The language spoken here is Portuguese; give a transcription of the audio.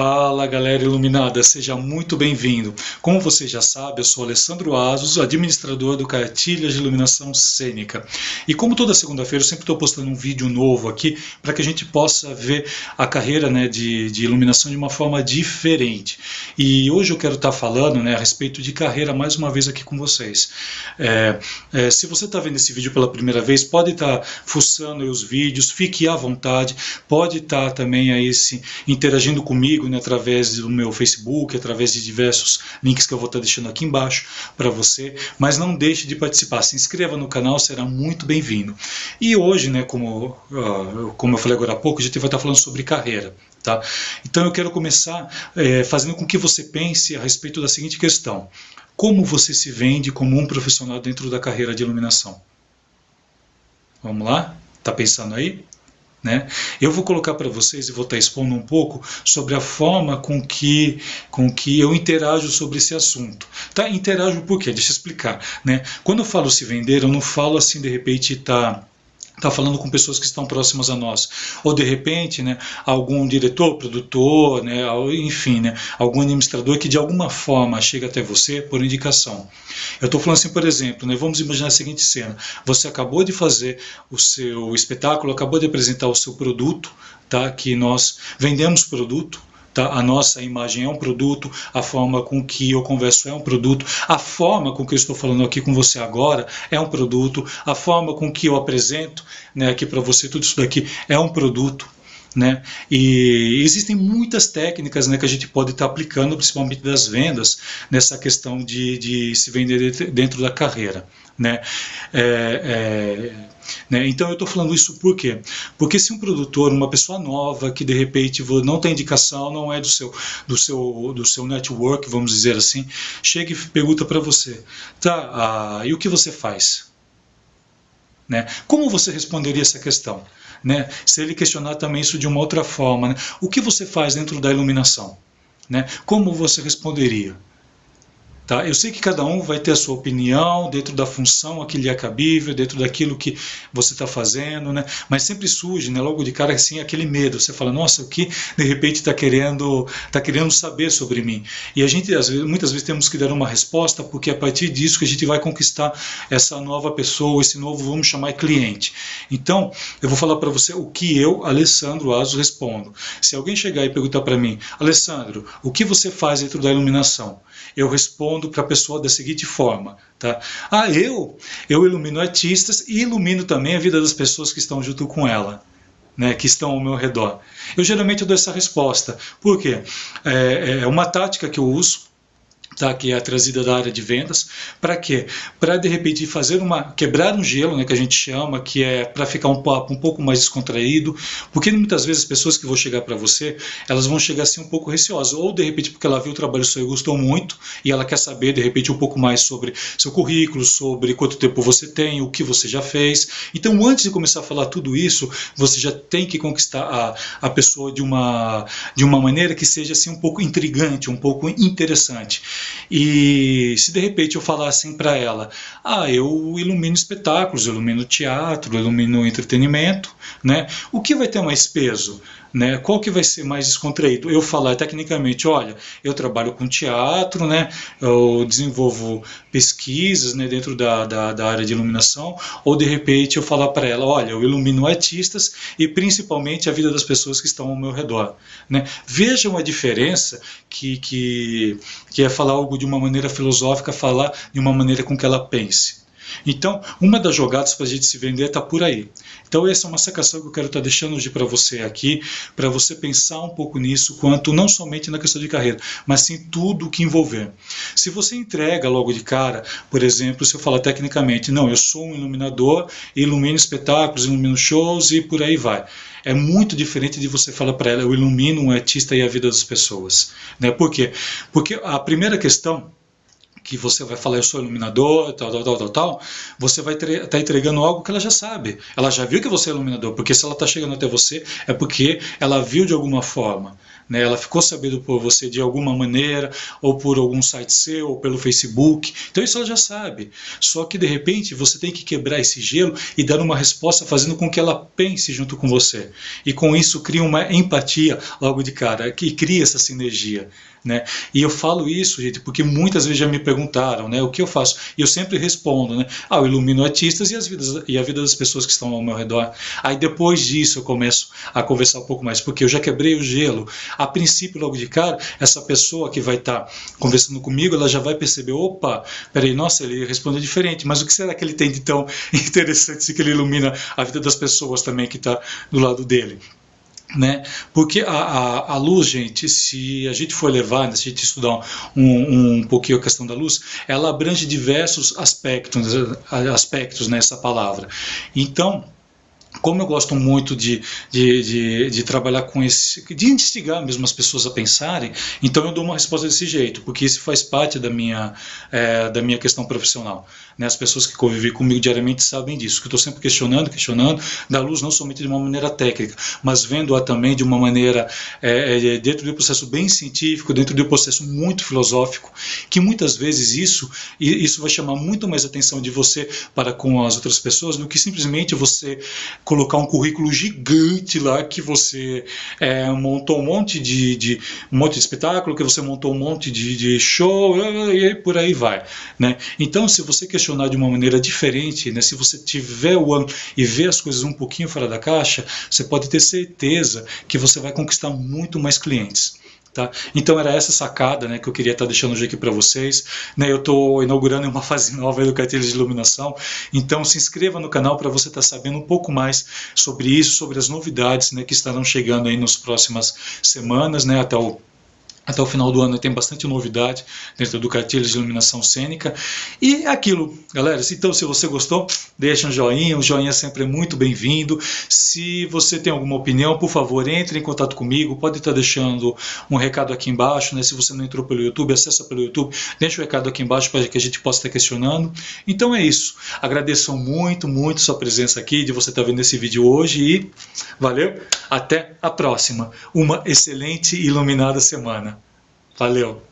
Fala galera iluminada, seja muito bem-vindo. Como você já sabe, eu sou Alessandro Asos, administrador do Cartilhas de Iluminação Cênica. E como toda segunda-feira, eu sempre estou postando um vídeo novo aqui para que a gente possa ver a carreira né, de, de, iluminação de uma forma diferente. E hoje eu quero estar tá falando né, a respeito de carreira mais uma vez aqui com vocês. É, é, se você está vendo esse vídeo pela primeira vez, pode estar tá fuçando os vídeos, fique à vontade, pode estar tá também aí se interagindo comigo né, através do meu Facebook, através de diversos links que eu vou estar deixando aqui embaixo para você. Mas não deixe de participar, se inscreva no canal, será muito bem-vindo. E hoje, né, como, uh, como eu falei agora há pouco, a gente vai estar falando sobre carreira. Tá? Então eu quero começar é, fazendo com que você pense a respeito da seguinte questão: como você se vende como um profissional dentro da carreira de iluminação? Vamos lá? Tá pensando aí? Né? Eu vou colocar para vocês e vou estar tá expondo um pouco sobre a forma com que, com que eu interajo sobre esse assunto. Tá? Interajo por quê? Deixa eu explicar. Né? Quando eu falo se vender, eu não falo assim de repente tá está falando com pessoas que estão próximas a nós. Ou de repente, né, algum diretor, produtor, né, enfim, né, algum administrador que de alguma forma chega até você por indicação. Eu estou falando assim, por exemplo, né, vamos imaginar a seguinte cena: você acabou de fazer o seu espetáculo, acabou de apresentar o seu produto, tá, que nós vendemos produto, Tá? A nossa imagem é um produto, a forma com que eu converso é um produto, a forma com que eu estou falando aqui com você agora é um produto, a forma com que eu apresento né, aqui para você tudo isso daqui é um produto. Né? E existem muitas técnicas né, que a gente pode estar aplicando, principalmente das vendas, nessa questão de, de se vender dentro da carreira. Né? É, é né? Então eu estou falando isso por quê? Porque se um produtor, uma pessoa nova que de repente não tem indicação, não é do seu, do seu, do seu network, vamos dizer assim, chega e pergunta para você, tá, ah, e o que você faz? Né? Como você responderia essa questão? Né? Se ele questionar também isso de uma outra forma, né? o que você faz dentro da iluminação? Né? Como você responderia? Tá? Eu sei que cada um vai ter a sua opinião dentro da função que lhe é cabível, dentro daquilo que você está fazendo, né? mas sempre surge né, logo de cara assim, aquele medo. Você fala, nossa, o que de repente está querendo, tá querendo saber sobre mim? E a gente, às vezes, muitas vezes, temos que dar uma resposta, porque é a partir disso que a gente vai conquistar essa nova pessoa, esse novo, vamos chamar, cliente. Então, eu vou falar para você o que eu, Alessandro Aso, respondo. Se alguém chegar e perguntar para mim, Alessandro, o que você faz dentro da iluminação? Eu respondo respondo para a pessoa da seguinte forma, tá? Ah, eu, eu ilumino artistas e ilumino também a vida das pessoas que estão junto com ela. Né, que estão ao meu redor. Eu geralmente dou essa resposta. Por quê? É, é uma tática que eu uso tá, que é a trazida da área de vendas. Para quê? Para de repente fazer uma quebrar um gelo, né, que a gente chama, que é para ficar um papo um pouco mais descontraído, porque muitas vezes as pessoas que vão chegar para você, elas vão chegar assim um pouco receosas, ou de repente porque ela viu o trabalho seu e gostou muito e ela quer saber de repente um pouco mais sobre seu currículo, sobre quanto tempo você tem, o que você já fez. Então, antes de começar a falar tudo isso, você já tem que conquistar a, a pessoa de uma de uma maneira que seja assim um pouco intrigante, um pouco interessante. E se de repente eu falar assim para ela, ah, eu ilumino espetáculos, eu ilumino teatro, eu ilumino entretenimento, né? O que vai ter mais peso? Né? Qual que vai ser mais descontraído? Eu falar tecnicamente, olha, eu trabalho com teatro, né? eu desenvolvo pesquisas né, dentro da, da, da área de iluminação, ou de repente eu falar para ela, olha, eu ilumino artistas e principalmente a vida das pessoas que estão ao meu redor. Né? Vejam a diferença que, que, que é falar algo de uma maneira filosófica, falar de uma maneira com que ela pense. Então, uma das jogadas para a gente se vender está por aí. Então, essa é uma sacação que eu quero estar tá deixando hoje para você aqui, para você pensar um pouco nisso, quanto não somente na questão de carreira, mas sim tudo o que envolver. Se você entrega logo de cara, por exemplo, se eu falar tecnicamente, não, eu sou um iluminador, ilumino espetáculos, ilumino shows e por aí vai. É muito diferente de você falar para ela, eu ilumino um artista e a vida das pessoas. Né? Por quê? Porque a primeira questão que você vai falar eu sou iluminador, tal, tal, tal, tal, tal, você vai estar tá entregando algo que ela já sabe. Ela já viu que você é iluminador, porque se ela está chegando até você é porque ela viu de alguma forma. Né? Ela ficou sabendo por você de alguma maneira, ou por algum site seu, ou pelo Facebook. Então isso ela já sabe. Só que de repente você tem que quebrar esse gelo e dar uma resposta fazendo com que ela pense junto com você. E com isso cria uma empatia logo de cara, que cria essa sinergia. Né? E eu falo isso, gente, porque muitas vezes já me perguntaram, né, o que eu faço? E eu sempre respondo, né, ah, eu ilumino artistas e, as vidas, e a vida das pessoas que estão ao meu redor. Aí depois disso eu começo a conversar um pouco mais, porque eu já quebrei o gelo. A princípio, logo de cara, essa pessoa que vai estar tá conversando comigo, ela já vai perceber, opa, peraí, nossa, ele respondeu diferente, mas o que será que ele tem de tão interessante se que ele ilumina a vida das pessoas também que está do lado dele? Né? Porque a, a, a, luz, gente, se a gente for levar, né, se a gente estudar um, um pouquinho a questão da luz, ela abrange diversos aspectos, aspectos nessa palavra. Então, como eu gosto muito de, de, de, de, trabalhar com esse, de instigar mesmo as pessoas a pensarem, então eu dou uma resposta desse jeito, porque isso faz parte da minha, é, da minha questão profissional. Né? As pessoas que convivem comigo diariamente sabem disso, que eu estou sempre questionando, questionando, da luz não somente de uma maneira técnica, mas vendo-a também de uma maneira é, é, dentro de um processo bem científico, dentro de um processo muito filosófico, que muitas vezes isso, isso vai chamar muito mais atenção de você para com as outras pessoas do que simplesmente você colocar um currículo gigante lá que você é, montou um monte de, de, um monte de espetáculo, que você montou um monte de, de show e por aí vai, né? Então, se você questionar de uma maneira diferente, né, se você tiver o ângulo e ver as coisas um pouquinho fora da caixa, você pode ter certeza que você vai conquistar muito mais clientes. Tá? Então era essa sacada né, que eu queria estar deixando hoje aqui para vocês. Né, eu estou inaugurando uma fase nova do cartilha de iluminação, então se inscreva no canal para você estar sabendo um pouco mais sobre isso, sobre as novidades né, que estarão chegando aí nas próximas semanas, né, até o até o final do ano tem bastante novidade dentro do cartilho de iluminação cênica. E é aquilo, galera. Então, se você gostou, deixa um joinha. O joinha sempre é muito bem-vindo. Se você tem alguma opinião, por favor, entre em contato comigo. Pode estar deixando um recado aqui embaixo. Né? Se você não entrou pelo YouTube, acessa pelo YouTube. Deixa o recado aqui embaixo para que a gente possa estar questionando. Então é isso. Agradeço muito, muito sua presença aqui, de você estar vendo esse vídeo hoje. E valeu. Até a próxima. Uma excelente e iluminada semana. Valeu!